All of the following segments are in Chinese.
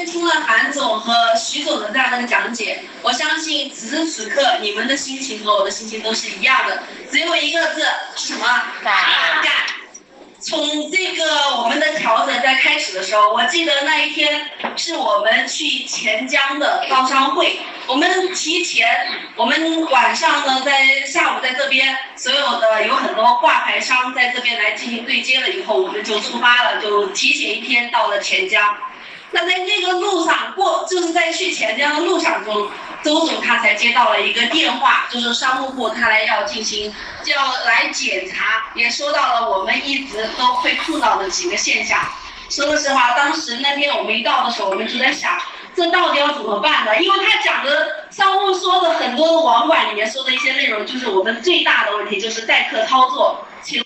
天听了韩总和徐总的这样的讲解，我相信此时此刻你们的心情和我的心情都是一样的，只有一个字，是什么？干。干。从这个我们的调整在开始的时候，我记得那一天是我们去钱江的招商会，我们提前，我们晚上呢在下午在这边，所有的有很多挂牌商在这边来进行对接了以后，我们就出发了，就提前一天到了钱江。那在那个路上过，就是在去钱江的路上中，周总他才接到了一个电话，就是商务部他来要进行，要来检查，也说到了我们一直都会碰到的几个现象。说个实话，当时那天我们一到的时候，我们就在想，这到底要怎么办呢？因为他讲的商务说的很多的网管里面说的一些内容，就是我们最大的问题就是代客操作。请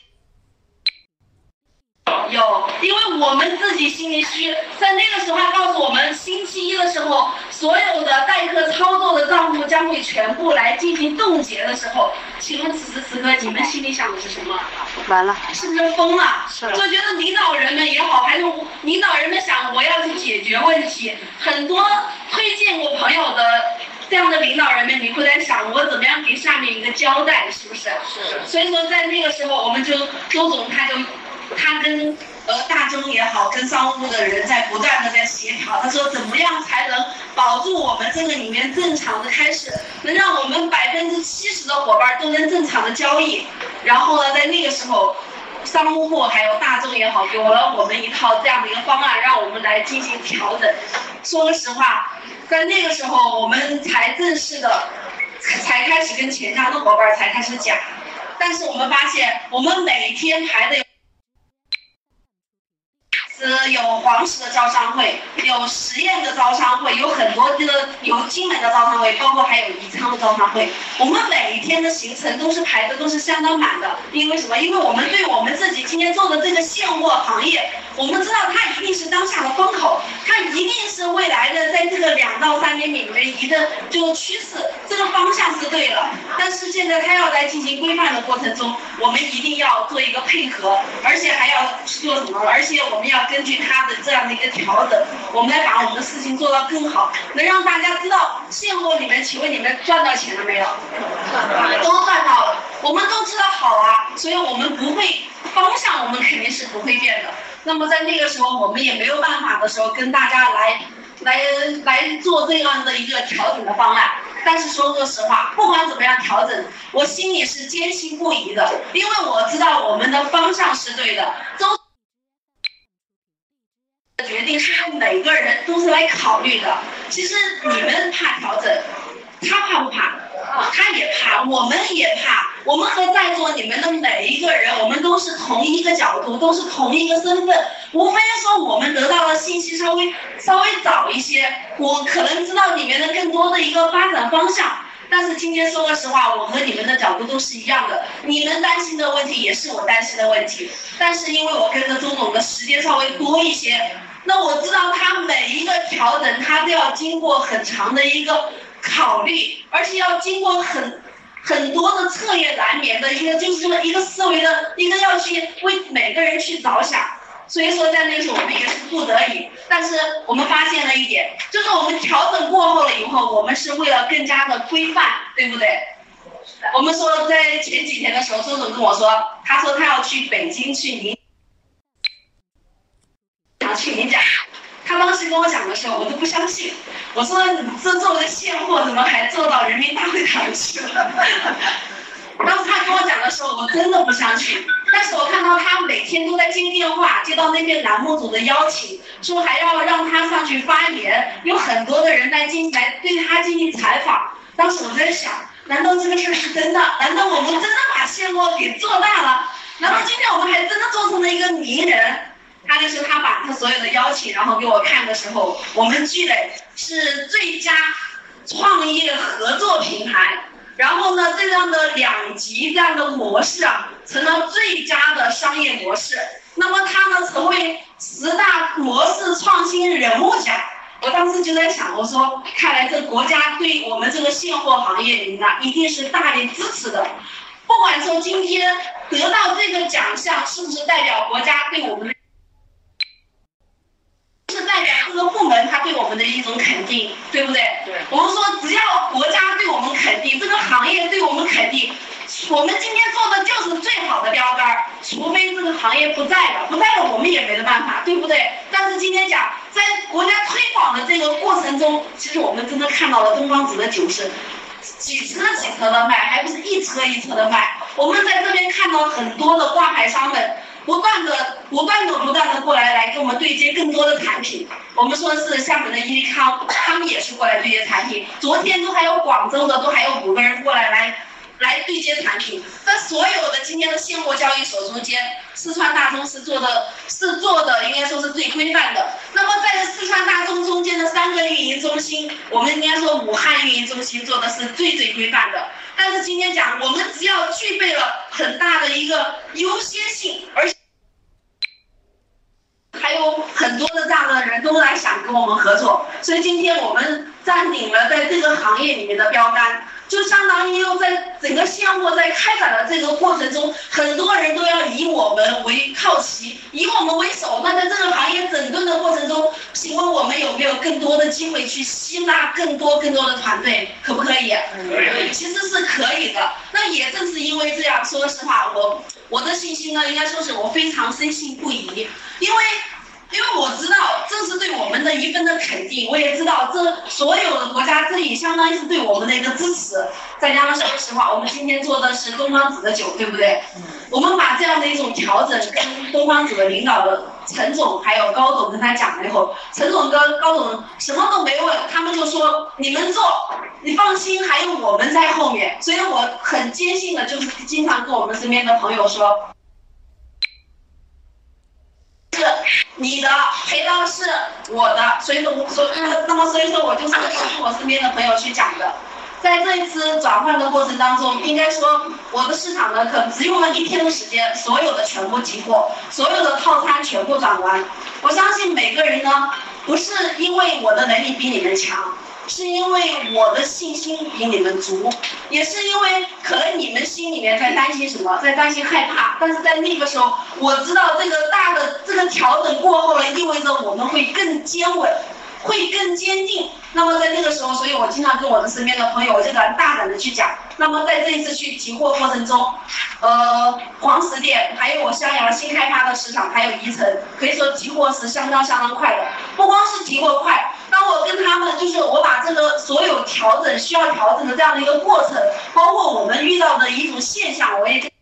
有，因为我们自己心里虚，在那个时候他告诉我们，星期一的时候，所有的代客操作的账户将会全部来进行冻结的时候，请问此时此刻你们心里想的是什么？完了，是不是疯了？是。就觉得领导人们也好，还是领导人们想我要去解决问题，很多推荐过朋友的这样的领导人们，你会在想我怎么样给下面一个交代，是不是？是。所以说在那个时候，我们就周总他就。他跟呃大中也好，跟商务部的人在不断的在协调。他说怎么样才能保住我们这个里面正常的开始，能让我们百分之七十的伙伴都能正常的交易。然后呢，在那个时候，商务部还有大众也好，给了我们一套这样的一个方案，让我们来进行调整。说个实话，在那个时候，我们才正式的才开始跟钱江的伙伴才开始讲。但是我们发现，我们每天排的。呃，有黄石的招商会，有实验的招商会，有很多这个有金门的招商会，包括还有宜昌的招商会。我们每一天的行程都是排的都是相当满的，因为什么？因为我们对我们自己今天做的这个现货行业，我们知道它一定是当下的风口，它一定是未来的在这个两到三年里面一个就趋势，这个方向是对的。但是现在它要在进行规范的过程中，我们一定要做一个配合，而且还要做什么？而且我们要。根据他的这样的一个调整，我们来把我们的事情做到更好，能让大家知道现货里面，请问你们赚到钱了没有？都赚到了，我们都知道好啊，所以我们不会方向，我们肯定是不会变的。那么在那个时候，我们也没有办法的时候，跟大家来来来做这样的一个调整的方案。但是说个实话，不管怎么样调整，我心里是坚信不疑的，因为我知道我们的方向是对的。周。决定是为每个人都是来考虑的。其实你们怕调整，他怕不怕？他也怕，我们也怕。我们和在座你们的每一个人，我们都是同一个角度，都是同一个身份。无非说我们得到的信息稍微稍微早一些，我可能知道里面的更多的一个发展方向。但是今天说个实话，我和你们的角度都是一样的。你们担心的问题也是我担心的问题。但是因为我跟着周总的时间稍微多一些。那我知道他每一个调整，他都要经过很长的一个考虑，而且要经过很很多的彻夜难眠的一个，就是这么一个思维的一个要去为每个人去着想。所以说在那个时候我们也是不得已，但是我们发现了一点，就是我们调整过后了以后，我们是为了更加的规范，对不对？我们说在前几天的时候，周总跟我说，他说他要去北京去领。去演讲，他当时跟我讲的时候，我都不相信。我说这做个现货，怎么还做到人民大会堂去了？当时他跟我讲的时候，我真的不相信。但是我看到他每天都在接电话，接到那边栏目组的邀请，说还要让他上去发言，有很多的人来进来对他进行采访。当时我在想，难道这个事儿是真的？难道我们真的把现货给做大了？难道今天我们还真的做成了一个名人？他就是他把他所有的邀请，然后给我看的时候，我们聚磊是最佳创业合作平台。然后呢，这样的两级这样的模式啊，成了最佳的商业模式。那么他呢，成为十大模式创新人物奖。我当时就在想，我说，看来这国家对我们这个现货行业里呢，一定是大力支持的。不管说今天得到这个奖项，是不是代表国家对我们的？是在部门他对我们的一种肯定，对不对？对。我们说只要国家对我们肯定，这个行业对我们肯定，我们今天做的就是最好的标杆儿。除非这个行业不在了，不在了我们也没得办法，对不对？但是今天讲，在国家推广的这个过程中，其实我们真的看到了东方紫的酒是几车几车的卖，还不是一车一车的卖。我们在这边看到很多的挂牌商们。不断的、不断的、不断的过来，来跟我们对接更多的产品。我们说是厦门的伊利康，他们也是过来对接产品。昨天都还有广州的，都还有五个人过来来来对接产品。在所有的今天的现货交易所中间，四川大中是做的，是做的应该说是最规范的。那么在四川大中中间的三个运营中心，我们应该说武汉运营中心做的是最最规范的。但是今天讲，我们只要具备了很大的一个优先性，而且还有很多的这样的人都来想跟我们合作，所以今天我们占领了在这个行业里面的标杆。就相当于又在整个项目在开展的这个过程中，很多人都要以我们为靠旗，以我们为首。那在这个行业整顿的过程中，请问我们有没有更多的机会去吸纳更多更多的团队？可不可以？可以。其实是可以的。那也正是因为这样，说实话，我我的信心呢，应该说是我非常深信不疑，因为。因为我知道这是对我们的一份的肯定，我也知道这所有的国家这也相当于是对我们的一个支持。再加上说实话，我们今天做的是东方紫的酒，对不对？我们把这样的一种调整跟东方紫的领导的陈总还有高总跟他讲了以后，陈总跟高总什么都没问，他们就说你们做，你放心，还有我们在后面。所以我很坚信的就是经常跟我们身边的朋友说。是你的赔到是我的，所以说我说，那么所以说我就是跟我身边的朋友去讲的，在这一次转换的过程当中，应该说我的市场呢，可能只用了一天的时间，所有的全部提货，所有的套餐全部转完。我相信每个人呢，不是因为我的能力比你们强。是因为我的信心比你们足，也是因为可能你们心里面在担心什么，在担心害怕，但是在那个时候，我知道这个大的这个调整过后呢，意味着我们会更坚稳，会更坚定。那么在那个时候，所以我经常跟我的身边的朋友，我就敢大胆的去讲。那么在这一次去提货过程中，呃，黄石店，还有我襄阳新开发的市场，还有宜城，可以说提货是相当相当快的。不光是提货快，当我跟他们，就是我把这个所有调整需要调整的这样的一个过程，包括我们遇到的一种现象，我也。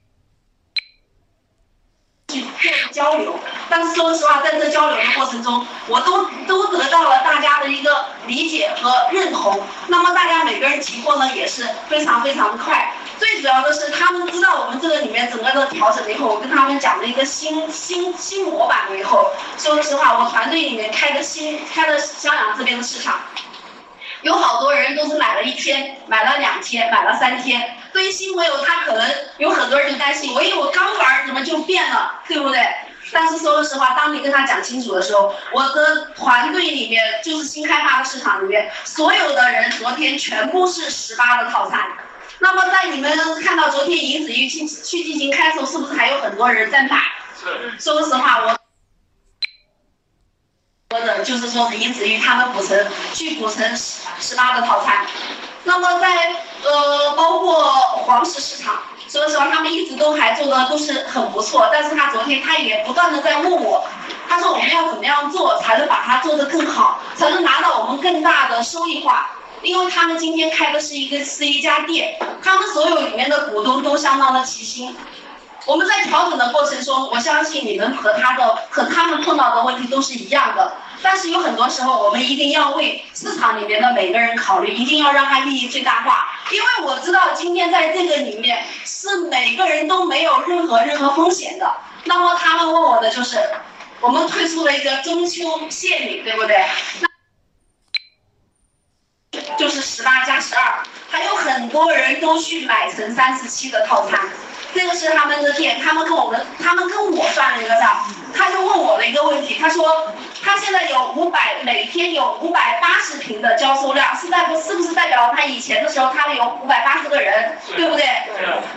交流，但是说实话，在这交流的过程中，我都都得到了大家的一个理解和认同。那么大家每个人提货呢也是非常非常的快。最主要的是，他们知道我们这个里面整个的调整了以后，我跟他们讲了一个新新新模板了以后，说实话，我团队里面开的新开了襄阳这边的市场。有好多人都是买了一天，买了两天，买了三天。对于新朋友，他可能有很多人就担心，我因为我刚玩，怎么就变了，对不对？但是说实话，当你跟他讲清楚的时候，我的团队里面就是新开发的市场里面，所有的人昨天全部是十八的套餐。那么在你们看到昨天银子玉去去进行开售，是不是还有很多人在买？是。说实话，我。说的就是说是银子玉他们补成去补成十十八的套餐，那么在呃包括黄石市场，说实话他们一直都还做的都是很不错，但是他昨天他也不断的在问我，他说我们要怎么样做才能把它做得更好，才能拿到我们更大的收益化？因为他们今天开的是一个是一家店，他们所有里面的股东都相当的齐心。我们在调整的过程中，我相信你们和他的和他们碰到的问题都是一样的。但是有很多时候，我们一定要为市场里面的每个人考虑，一定要让他利益最大化。因为我知道今天在这个里面是每个人都没有任何任何风险的。那么他们问我的就是，我们推出了一个中秋限礼，对不对？就是十八加十二，还有很多人都去买成三十七的套餐。这个是他们的店，他们跟我们，他们跟我算了一个账，他就问我的一个问题，他说他现在有五百，每天有五百八十瓶的交收量，是代不是不是代表他以前的时候他有五百八十个人，对不对？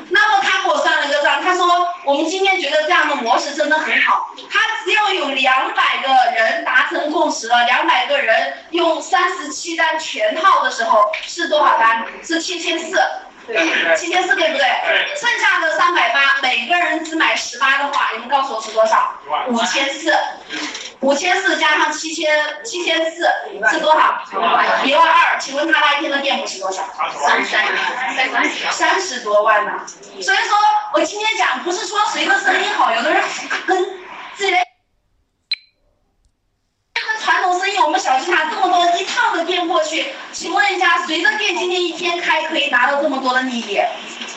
那么他给我算了一个账，他说我们今天觉得这样的模式真的很好，他只要有两百个人达成共识，了两百个人用三十七单全套的时候是多少单？是七千四。七千四对不对？剩下的三百八，每个人只买十八的话，你们告诉我是多少？五千四。五千四加上七千七千四是多少？一万二。请问他那一天的店铺是多少？三三三十多万呢。所以说我今天讲不是说谁的生意好，有的人跟自己的。传统生意，我小心拿这么多一趟的店过去，请问一下，谁的店今天一天开可以拿到这么多的利益？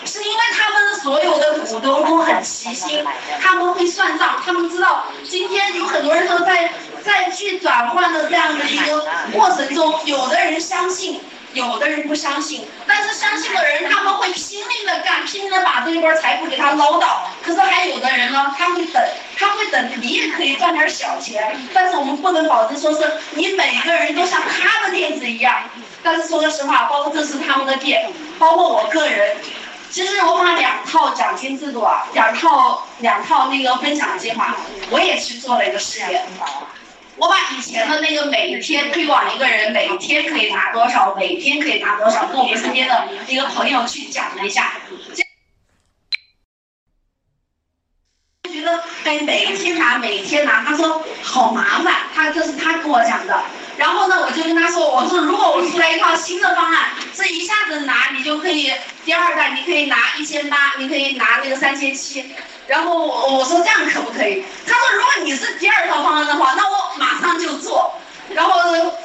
是因为他们所有的股东都很齐心，他们会算账，他们知道今天有很多人都在在去转换的这样的一个过程中，有的人相信。有的人不相信，但是相信的人他们会拼命的干，拼命的把这一波财富给他捞到。可是还有的人呢，他会等，他会等，你也可以赚点小钱，但是我们不能保证说是你每个人都像他的店子一样。但是说个实话，包括这是他们的店，包括我个人，其实我把两套奖金制度啊，两套两套那个分享计划，我也去做了一个试验。我把以前的那个每天推广一个人每天可以拿多少，每天可以拿多少，跟我们身边的一个朋友去讲了一下，觉得哎每天拿每天拿，他说好麻烦，他这是他跟我讲的。然后呢，我就跟他说，我说如果我出来一套新的方案，这一下子拿你就可以第二代你可以拿一千八，你可以拿那个三千七。然后我我说这样可不可以？他说如果你是第二套方案的话，那我马上就做。然后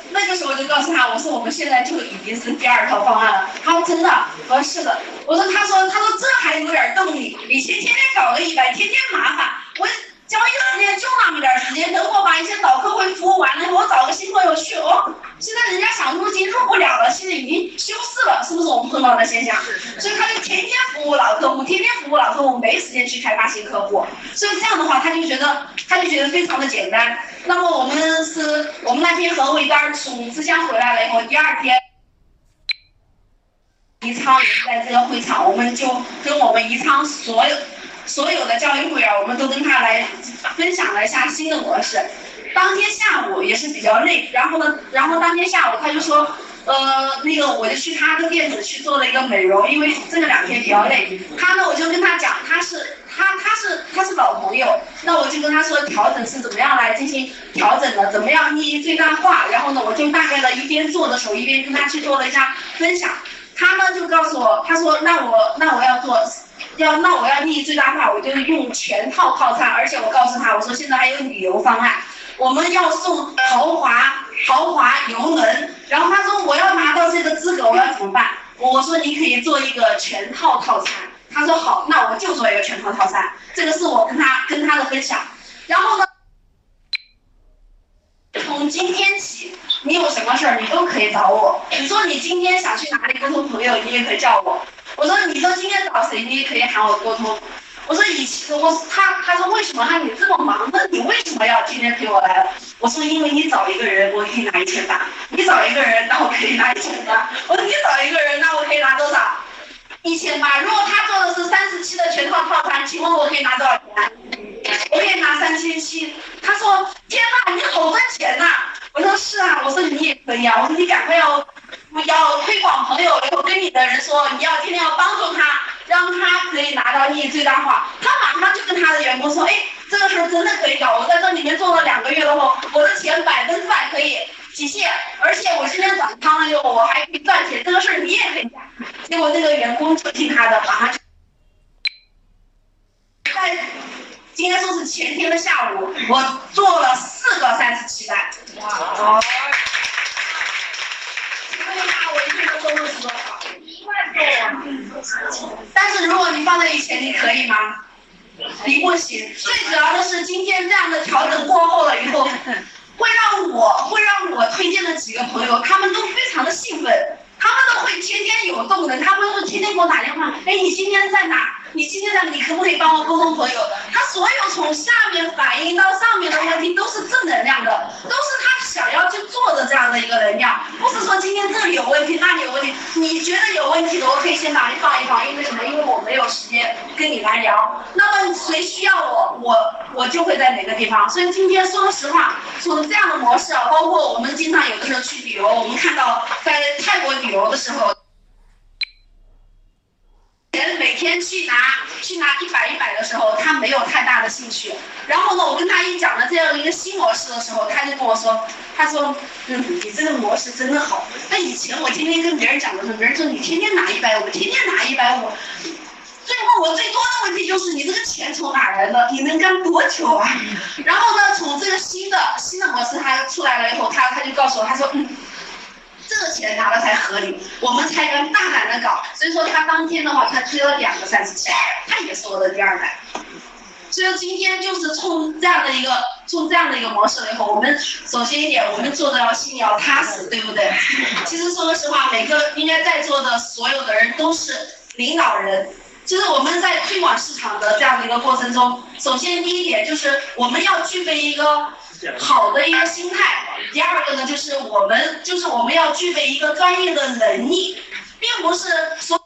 那个时候我就告诉他，我说我们现在就已经是第二套方案了。他说真的？我说是的。我说他说他说这还有点动力，以前天天搞个一百，天天麻烦我。交易时间就那么点时间，等我把一些老客户服务完了以后，我找个新朋友去哦。现在人家想入金入不了了，现在已经休市了，是不是我们碰到的现象？所以他就天天服务老客户，天天服务老客户，没时间去开发新客户。所以这样的话，他就觉得他就觉得非常的简单。那么我们是我们那天和伟单从浙江回来了以后，第二天宜昌在这个会场，我们就跟我们宜昌所有。所有的教育会员，我们都跟他来分享了一下新的模式。当天下午也是比较累，然后呢，然后当天下午他就说，呃，那个我就去他的店子去做了一个美容，因为这个两天比较累。他呢，我就跟他讲，他是他他是他是老朋友，那我就跟他说调整是怎么样来进行调整的，怎么样利益最大化。然后呢，我就大概的一边做的时候，一边跟他去做了一下分享。他呢就告诉我，他说那我那我要做。要那我要利益最大化，我就用全套套餐，而且我告诉他，我说现在还有旅游方案，我们要送豪华豪华游轮。然后他说我要拿到这个资格，我要怎么办？我说你可以做一个全套套餐。他说好，那我就做一个全套套餐。这个是我跟他跟他的分享。然后呢，从今天起，你有什么事儿你都可以找我。你说你今天想去哪里沟通朋友，你也可以叫我。我说，你说今天找谁，你也可以喊我沟通。我说以前我他他说为什么他你这么忙，那你为什么要今天陪我来？我说因为你找一个人，我可以拿一千八；你找一个人，那我可以拿一千八。我说你找一个人，那我可以拿多少？一千八。如果他做的是三十七的全套套餐，请问我可以拿多少钱？我可以拿三千七。他说天呐，你好赚钱呐！我说是啊，我说你也可以啊，我你赶快要。要推广朋友，以后跟你的人说，你要天天要帮助他，让他可拿到利益最大化。他马上就跟他的员工说，哎，这个事儿真的可以搞。我在这里面做了两个月了后，我的钱百分之百可以体现，而且我今天转仓了以后，我还可以赚钱。这个事儿你也可以干。结果那个员工就听他的，马上在今天说是前天的下午，我做了四个三十七单。哇！我一天的收入是多少？一万多。但是如果你放在以前，你可以吗？你不行。最主要的是今天这样的调整过后了以后，会让我会让我推荐的几个朋友，他们都非常的兴奋，他们都会天天有动能，他们都天天给我打电话。哎，你今天在哪？你今天在？你可不可以帮我沟通朋友？他所有从下面反映到上面的问题都是正能量的，都是他。想要去做的这样的一个能量，不是说今天这里有问题，那里有问题，你觉得有问题的，我可以先把你放一放，因为什么？因为我没有时间跟你来聊。那么谁需要我，我我就会在哪个地方。所以今天说实话，从这样的模式啊，包括我们经常有的时候去旅游，我们看到在泰国旅游的时候。每天去拿去拿一百一百的时候，他没有太大的兴趣。然后呢，我跟他一讲了这样一个新模式的时候，他就跟我说：“他说，嗯，你这个模式真的好。那以前我天天跟别人讲的时候，别人说你天天拿一百五，天天拿一百五。最后我最多的问题就是你这个钱从哪来的？你能干多久啊？然后呢，从这个新的新的模式他出来了以后，他他就告诉我，他说，嗯。”这钱拿的才合理，我们才能大胆的搞。所以说他当天的话，他推了两个三十七，他也是我的第二代。所以今天就是冲这样的一个，冲这样的一个模式了以后，我们首先一点，我们做的要心里要踏实，对不对？其实说实话，每个应该在座的所有的人都是领导人。就是我们在推广市场的这样的一个过程中，首先第一点就是我们要具备一个。好的一个心态，第二个呢，就是我们就是我们要具备一个专业的能力，并不是说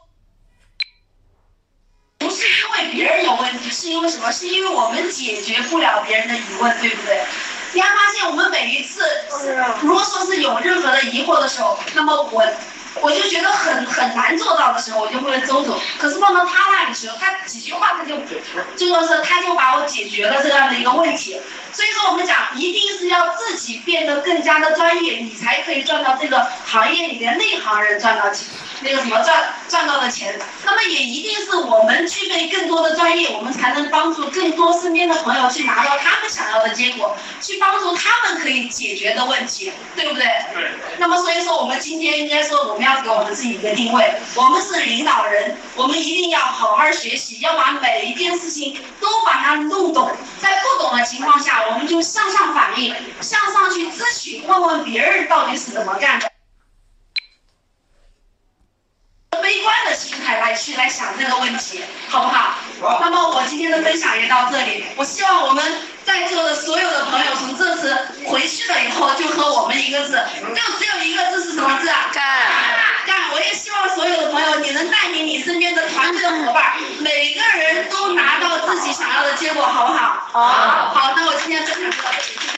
不是因为别人有问题，是因为什么？是因为我们解决不了别人的疑问，对不对？你还发现我们每一次，如果说是有任何的疑惑的时候，那么我。我就觉得很很难做到的时候，我就会周总。可是放到他那里时候，他几句话他就，就说是他就把我解决了这样的一个问题。所以说我们讲，一定是要自己变得更加的专业，你才可以赚到这个行业里面内行人赚到钱。那个什么赚赚到的钱，那么也一定是我们具备更多的专业，我们才能帮助更多身边的朋友去拿到他们想要的结果，去帮助他们可以解决的问题，对不对？对。那么所以说，我们今天应该说，我们要给我们自己一个定位，我们是领导人，我们一定要好好学习，要把每一件事情都把它弄懂，在不懂的情况下，我们就向上反映，向上去咨询，问问别人到底是怎么干的。悲观的心态来去来想这个问题，好不好？好。那么我今天的分享也到这里。我希望我们在座的所有的朋友，从这次回去了以后，就和我们一个字，就只有一个字是什么字啊？干。干！我也希望所有的朋友，你能带领你身边的团队的伙伴，每个人都拿到自己想要的结果，好不好？好。好，那我今天分享就到这里。